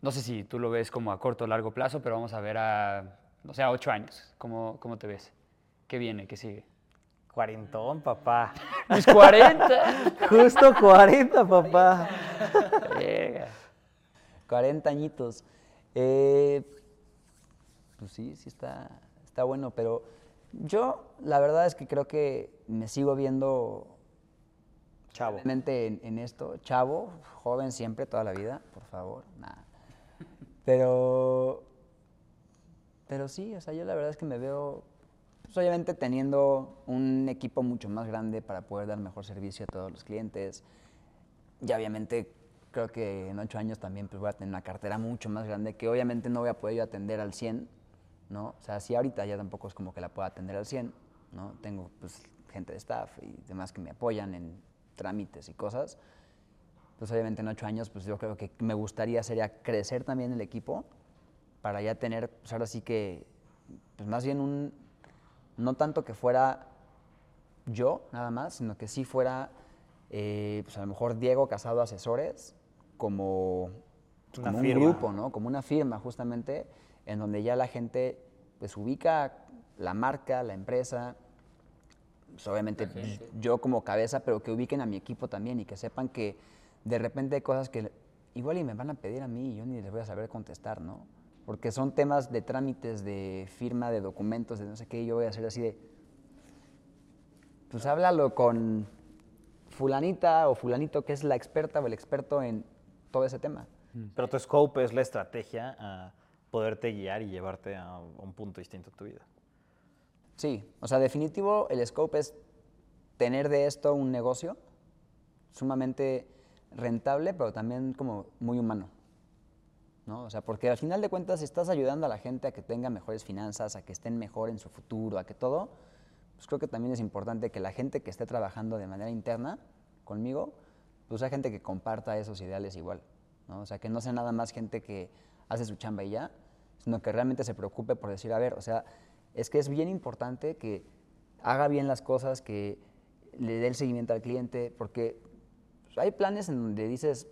no sé si tú lo ves como a corto o largo plazo, pero vamos a ver a, o sea, ocho años? ¿Cómo, cómo te ves? ¿Qué viene? ¿Qué sigue? Cuarentón, papá. Mis 40. Justo 40, papá. Verga. 40 añitos. Eh, pues sí, sí está, está bueno, pero yo la verdad es que creo que me sigo viendo Chavo. en, en esto, chavo, joven siempre, toda la vida, por favor, nada. Pero, pero sí, o sea, yo la verdad es que me veo, pues, obviamente teniendo un equipo mucho más grande para poder dar mejor servicio a todos los clientes. Y obviamente creo que en ocho años también pues, voy a tener una cartera mucho más grande que obviamente no voy a poder yo atender al 100, ¿no? O sea, si ahorita ya tampoco es como que la pueda atender al 100, ¿no? Tengo pues gente de staff y demás que me apoyan en trámites y cosas. Pues obviamente en ocho años pues yo creo que me gustaría sería crecer también el equipo para ya tener, pues ahora sí que, pues más bien un, no tanto que fuera yo nada más, sino que sí fuera, eh, pues a lo mejor Diego Casado Asesores, como, como un firma. grupo, ¿no? Como una firma justamente, en donde ya la gente pues ubica la marca, la empresa, pues, obviamente yo como cabeza, pero que ubiquen a mi equipo también y que sepan que de repente hay cosas que igual y me van a pedir a mí y yo ni les voy a saber contestar, ¿no? Porque son temas de trámites, de firma de documentos, de no sé qué, y yo voy a hacer así de, pues háblalo con fulanita o fulanito que es la experta o el experto en todo ese tema. Pero tu scope es la estrategia a poderte guiar y llevarte a un punto distinto en tu vida. Sí, o sea, definitivo el scope es tener de esto un negocio sumamente rentable, pero también como muy humano. ¿no? O sea, porque al final de cuentas estás ayudando a la gente a que tenga mejores finanzas, a que estén mejor en su futuro, a que todo, pues creo que también es importante que la gente que esté trabajando de manera interna conmigo, pues sea gente que comparta esos ideales igual, ¿no? O sea, que no sea nada más gente que hace su chamba y ya, sino que realmente se preocupe por decir, a ver, o sea, es que es bien importante que haga bien las cosas, que le dé el seguimiento al cliente, porque hay planes en donde dices,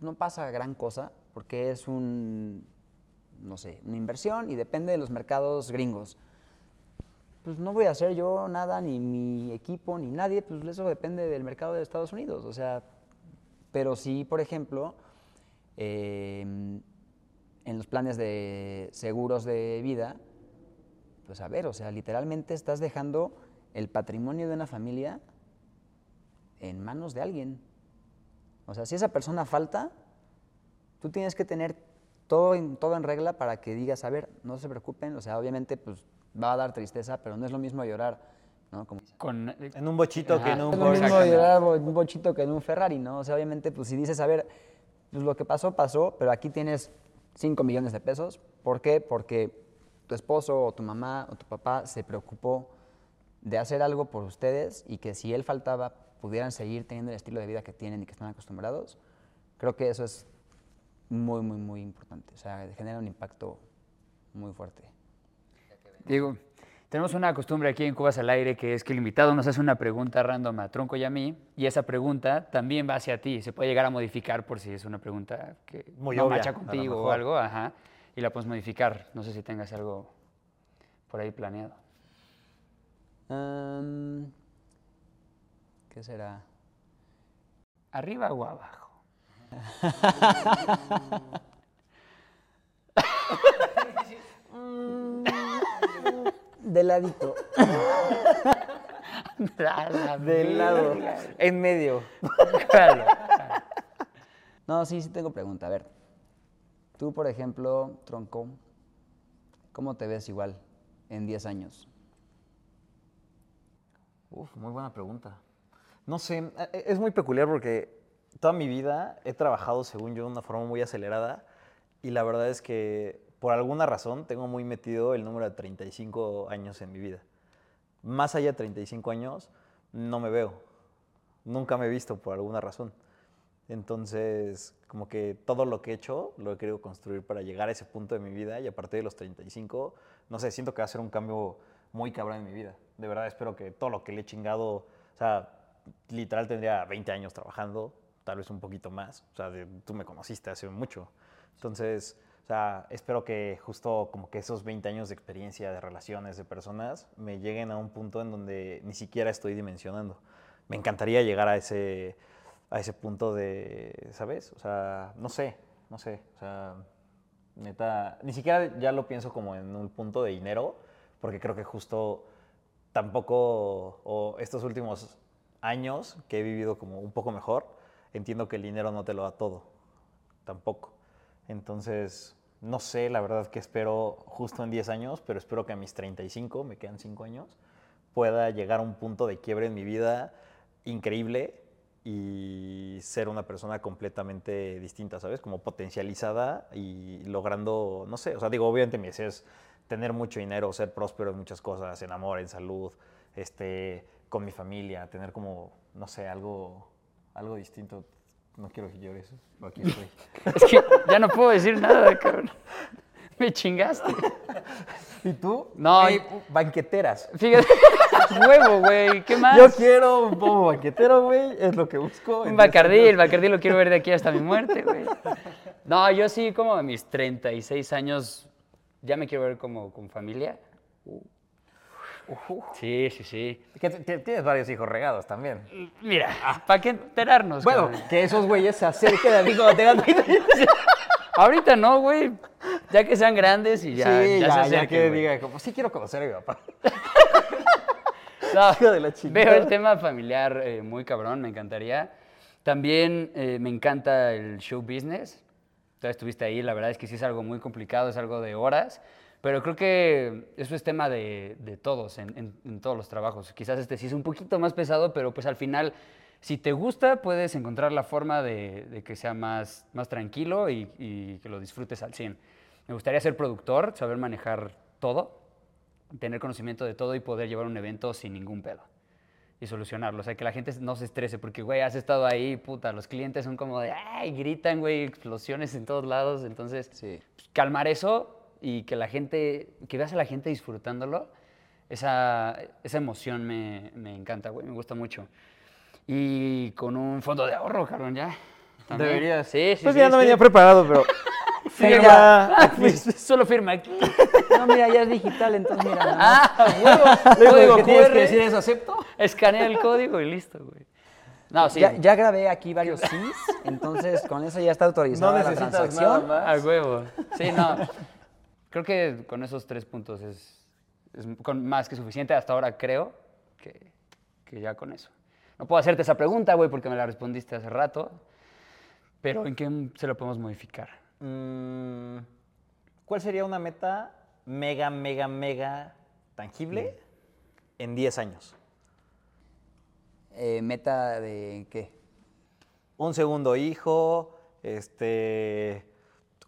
no pasa gran cosa, porque es un, no sé, una inversión y depende de los mercados gringos. Pues no voy a hacer yo nada, ni mi equipo, ni nadie, pues eso depende del mercado de Estados Unidos. O sea, pero sí, por ejemplo, eh, en los planes de seguros de vida, pues a ver, o sea, literalmente estás dejando el patrimonio de una familia en manos de alguien. O sea, si esa persona falta, tú tienes que tener todo en, todo en regla para que digas, a ver, no se preocupen, o sea, obviamente pues va a dar tristeza, pero no es lo mismo llorar, ¿no? Como, Con, En un bochito que en Ajá. un es lo mismo llorar un bochito que en un Ferrari, ¿no? O sea, obviamente, pues si dices, a ver, pues lo que pasó, pasó, pero aquí tienes 5 millones de pesos. ¿Por qué? Porque tu esposo o tu mamá o tu papá se preocupó de hacer algo por ustedes y que si él faltaba pudieran seguir teniendo el estilo de vida que tienen y que están acostumbrados. Creo que eso es muy, muy, muy importante. O sea, genera un impacto muy fuerte. Diego, tenemos una costumbre aquí en Cubas al Aire que es que el invitado nos hace una pregunta random a Tronco y a mí, y esa pregunta también va hacia ti. Se puede llegar a modificar por si es una pregunta que Muy no obvia, macha contigo o algo, ajá, y la puedes modificar. No sé si tengas algo por ahí planeado. ¿Qué será? ¿Arriba o abajo? De ladito. Del lado, en medio. Claro. No, sí, sí tengo pregunta. A ver, tú, por ejemplo, Tronco, ¿cómo te ves igual en 10 años? Uf, muy buena pregunta. No sé, e- es muy peculiar porque toda mi vida he trabajado, según yo, de una forma muy acelerada y la verdad es que por alguna razón tengo muy metido el número de 35 años en mi vida. Más allá de 35 años, no me veo. Nunca me he visto por alguna razón. Entonces, como que todo lo que he hecho lo he querido construir para llegar a ese punto de mi vida y a partir de los 35, no sé, siento que va a ser un cambio muy cabrón en mi vida. De verdad espero que todo lo que le he chingado, o sea, literal tendría 20 años trabajando, tal vez un poquito más. O sea, de- tú me conociste hace mucho. Entonces, o sea, espero que justo como que esos 20 años de experiencia, de relaciones, de personas, me lleguen a un punto en donde ni siquiera estoy dimensionando. Me encantaría llegar a ese, a ese punto de, ¿sabes? O sea, no sé, no sé. O sea, neta, ni siquiera ya lo pienso como en un punto de dinero, porque creo que justo tampoco, o estos últimos años que he vivido como un poco mejor, entiendo que el dinero no te lo da todo, tampoco. Entonces, no sé, la verdad que espero justo en 10 años, pero espero que a mis 35, me quedan 5 años, pueda llegar a un punto de quiebre en mi vida increíble y ser una persona completamente distinta, ¿sabes? Como potencializada y logrando, no sé, o sea, digo, obviamente mi deseo es tener mucho dinero, ser próspero en muchas cosas, en amor, en salud, este, con mi familia, tener como, no sé, algo, algo distinto. No quiero que llores, pero aquí estoy. Es que ya no puedo decir nada, cabrón. Me chingaste. ¿Y tú? No, banqueteras. Fíjate, huevo, güey, ¿qué más? Yo quiero un pomo banquetero, güey, es lo que busco. Un en Bacardí, este- el Bacardí lo quiero ver de aquí hasta mi muerte, güey. No, yo sí, como a mis 36 años, ya me quiero ver como con familia. Sí, sí, sí. Que tienes varios hijos regados también. Mira, ¿para qué enterarnos? Bueno, cabrón? que esos güeyes se acerquen a mí cuando tengan 30 Ahorita no, güey. Ya que sean grandes y ya, sí, ya, ya, se ya que diga, como, sí quiero conocer a mi papá. No, Hijo de la veo el tema familiar eh, muy cabrón, me encantaría. También eh, me encanta el show business. Tú estuviste ahí, la verdad es que sí es algo muy complicado, es algo de horas, pero creo que eso es tema de, de todos, en, en- en todos los trabajos. Quizás este sí es un poquito más pesado, pero pues al final, si te gusta, puedes encontrar la forma de, de que sea más, más tranquilo y, y que lo disfrutes al 100. Me gustaría ser productor, saber manejar todo, tener conocimiento de todo y poder llevar un evento sin ningún pedo y solucionarlo. O sea, que la gente no se estrese porque, güey, has estado ahí, puta, los clientes son como de, ay, gritan, güey, explosiones en todos lados. Entonces, Sí. pues, calmar eso y que la gente, que veas a la gente disfrutándolo, esa, esa emoción me, me encanta, güey, me gusta mucho. Y con un fondo de ahorro, cabrón, ya. también. Deberías. Sí, sí, Pues sí, ya no sí. venía preparado, pero. Firma. Pues, Solo firma aquí. No, mira, ya es digital, entonces mira. nomás. Ah, huevo. Código único que tienes que decir es acepto. Escanea el código y listo, güey. No, sí. Ya, ya grabé aquí varios sís Entonces, con eso ya está autorizada No la transacción. nada más. A huevo. Sí, no. Creo que con esos tres puntos es, es con más que suficiente. Hasta ahora creo que, que ya con eso. No puedo hacerte esa pregunta, güey, porque me la respondiste hace rato. Pero ¿en qué se lo podemos modificar? Mm, ¿Cuál sería una meta mega, mega, mega tangible en 10 años? Eh, ¿Meta de qué? Un segundo hijo, este,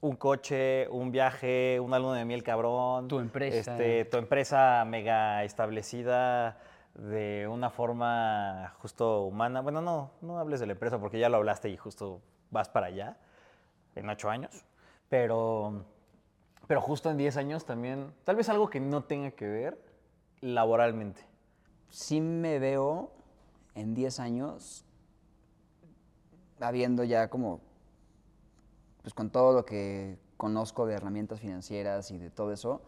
un coche, un viaje, una luna de miel cabrón. Tu empresa. Este, tu empresa mega establecida de una forma justo humana. Bueno, no, no hables de la empresa porque ya lo hablaste y justo vas para allá en ocho años. Pero, pero justo en 10 años también, tal vez algo que no tenga que ver laboralmente. Sí me veo en 10 años habiendo ya como, pues con todo lo que conozco de herramientas financieras y de todo eso,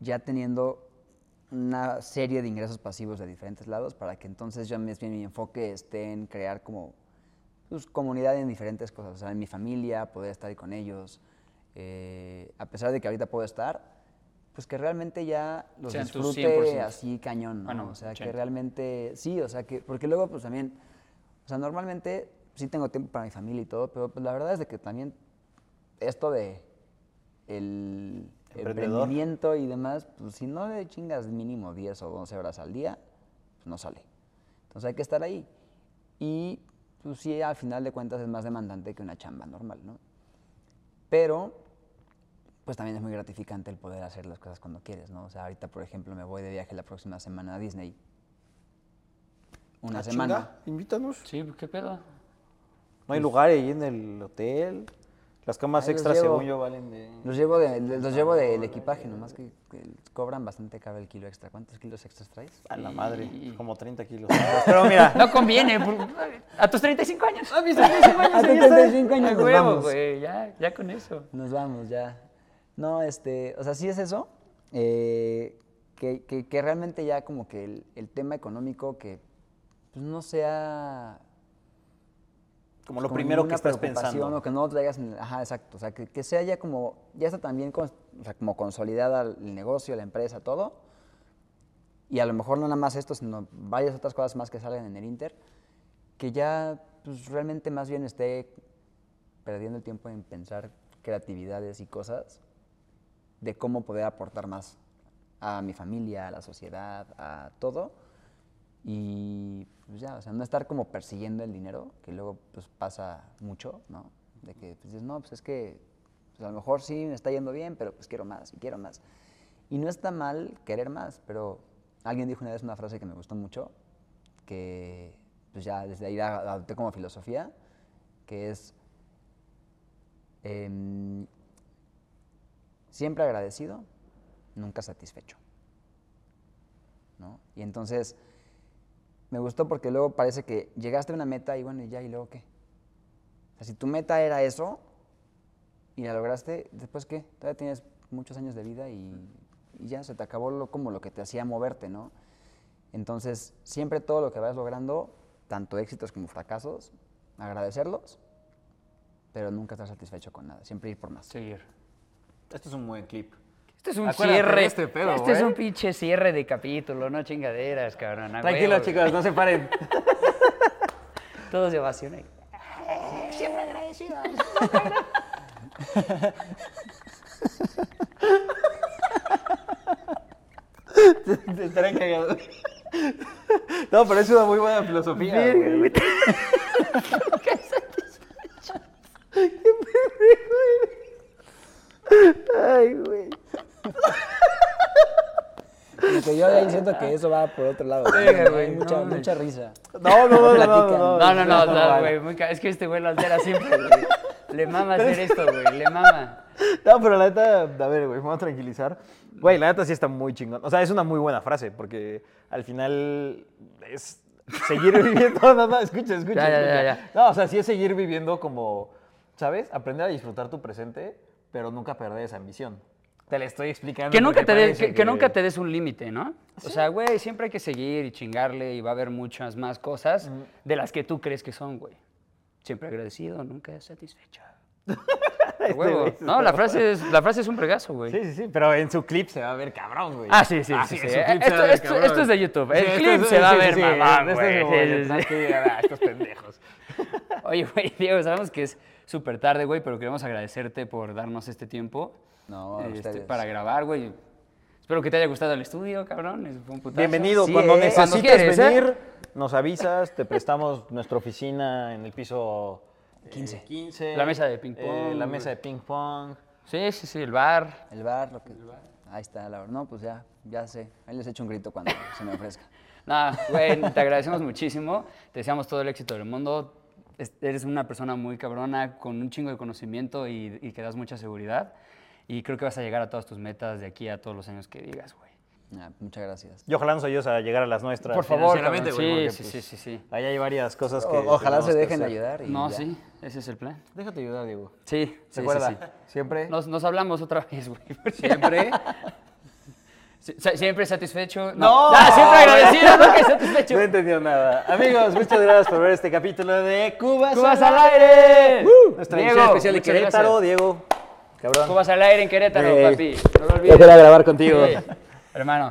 ya teniendo una serie de ingresos pasivos de diferentes lados para que entonces bien mi enfoque esté en crear como pues, comunidad en diferentes cosas, o sea, en mi familia, poder estar ahí con ellos, eh, a pesar de que ahorita puedo estar, pues que realmente ya los Sean disfrute 100%. así cañón, ¿no? Bueno, o sea, que 80. realmente, sí, o sea, que, porque luego pues también, o sea, normalmente sí tengo tiempo para mi familia y todo, pero pues la verdad es de que también esto de el emprendimiento y demás, pues si no le chingas mínimo 10 o 12 horas al día, pues no sale. Entonces hay que estar ahí. Y pues sí, al final de cuentas es más demandante que una chamba normal, ¿no? Pero, pues también es muy gratificante el poder hacer las cosas cuando quieres, ¿no? O sea, ahorita, por ejemplo, me voy de viaje la próxima semana a Disney. Una Ah, semana. chinga, Invítanos. Sí, ¿qué pedo? No hay lugar ahí en el hotel. Las camas Ahí extras, llevo. según yo, valen de. Los llevo, de, de- los llevo del equipaje, nomás que, que cobran bastante caro el kilo extra. ¿Cuántos kilos extras traes? A la madre, Y- como 30 kilos. Pero mira, No conviene. por- a tus 35 años. A mis 35 años. A tus ya está. 35 años A nos huevo, vamos. güey. Ya, ya con eso. Nos vamos ya. No, este, o sea, sí es eso. eh, que, que- que realmente ya como que el, el tema económico que pues, no sea como lo primero que estás pensando. O que no lo traigas en Ajá, exacto. O sea, que, que sea ya como, ya está también con- o sea, como consolidada el negocio, la empresa, todo. Y a lo mejor no nada más esto, sino varias otras cosas más que salen en el Inter, que ya pues, realmente más bien esté perdiendo el tiempo en pensar creatividades y cosas de cómo poder aportar más a mi familia, a la sociedad, a todo. Y pues ya, o sea, no estar como persiguiendo el dinero, que luego pues pasa mucho, ¿no? De que pues dices, no, pues es que pues, a lo mejor sí me está yendo bien, pero pues quiero más y quiero más. Y no está mal querer más, pero alguien dijo una vez una frase que me gustó mucho, que pues ya desde ahí la adopté como filosofía, que es em, siempre agradecido, nunca satisfecho. ¿no? Y entonces me gustó porque luego parece que llegaste a una meta y bueno, y ya, ¿y luego qué? O sea, si tu meta era eso y la lograste, ¿después qué? Todavía tienes muchos años de vida y, y ya se te acabó lo, como lo que te hacía moverte, ¿no? Entonces, siempre todo lo que vas logrando, tanto éxitos como fracasos, agradecerlos, pero nunca estar satisfecho con nada, siempre ir por más. Seguir. Este es un buen clip. Este es un Acuérdate cierre. este pedo, este es un pinche cierre de capítulo, no chingaderas, cabrón. Tranquilos, chicos, no se paren. Todos de ovación ahí. Te estarán cagando. No, pero es una muy buena filosofía. Verga, güey. Ay, güey. Como que yo ahí siento que eso va por otro lado. mucha, no, mucha risa. No, no, no, no, no, no, No, no, no, no, no, vale. güey. muy Es que este güey lo altera siempre, güey. Le mama hacer esto, güey. Le mama. No, pero la neta, a ver, güey, vamos a tranquilizar. Güey, la neta sí está muy chingón. O sea, es una muy buena frase, porque al final es seguir viviendo. No, no, escucha, escucha. Ya, ya, escucha. ya, ya. No, o sea, sí es seguir viviendo como, ¿sabes? Aprender a disfrutar tu presente, pero nunca perder esa ambición. Te la estoy explicando. Que nunca, te des, parece que, que nunca te des un límite, ¿no? O sea, güey, siempre hay que seguir y chingarle y va a haber muchas más cosas de las que tú crees que son, güey. siempre agradecido, nunca satisfecho. A huevo. No, la frase es, la frase es un fregazo, güey. Sí, sí, sí, pero en su clip se va a ver cabrón, güey. Ah, sí, sí, sí. en sí. Esto, es de YouTube. El Sí, clip se va a sí, ver sí, es güey. Sí, sí, sí. ah, estos pendejos. Oye, güey, Diego, sabemos que es súper tarde, güey, pero queremos agradecerte por darnos este tiempo No, a este, para grabar, güey. Espero que te haya gustado el estudio, cabrón. Fue un putazo. Bienvenido, Sí, cuando eh, necesites cuando quieres, ¿eh? venir, nos avisas, te prestamos nuestra oficina en el piso eh, 15. 15. La mesa de ping eh, pong, la mesa de ping pong. Sí, sí, sí, el bar. El bar, lo que... Ahí está, la verdad. No, pues ya, ya sé. Ahí les echo un grito cuando se me ofrezca. Nada, güey, te agradecemos muchísimo. Te deseamos todo el éxito del mundo. Es- Eres una persona muy cabrona, con un chingo de conocimiento y, y que das mucha seguridad. Y creo que vas a llegar a todas tus metas de aquí a todos los años que digas, güey. Ah, muchas gracias. Y ojalá nos ayudes a llegar a las nuestras. Por favor, financieramente, cabrón. güey, Sí, porque, sí, pues, sí, sí, sí. Ahí hay varias cosas que. O- ojalá se dejen hacer. ayudar. Y No, ya. sí, ese es el plan. Déjate ayudar, Diego. Sí, sí, sí, Recuerda, sí. siempre. Nos, nos hablamos otra vez, güey. Siempre. Sí, ¿Siempre satisfecho? ¡No! Ah, siempre agradecido, nunca satisfecho. No entendió nada. Amigos, muchas gracias por ver este capítulo de Cubas, ¡Cubas al aire! Nuestra Diego, especial de Querétaro, gracias. Diego. Cabrón. Vas al aire en Querétaro, papi. No lo olvides. Ya grabar contigo. Hermano.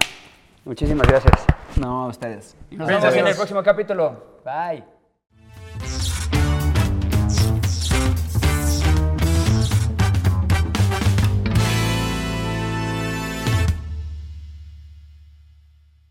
Muchísimas gracias. No, a ustedes. Nos vemos en el próximo capítulo. Bye.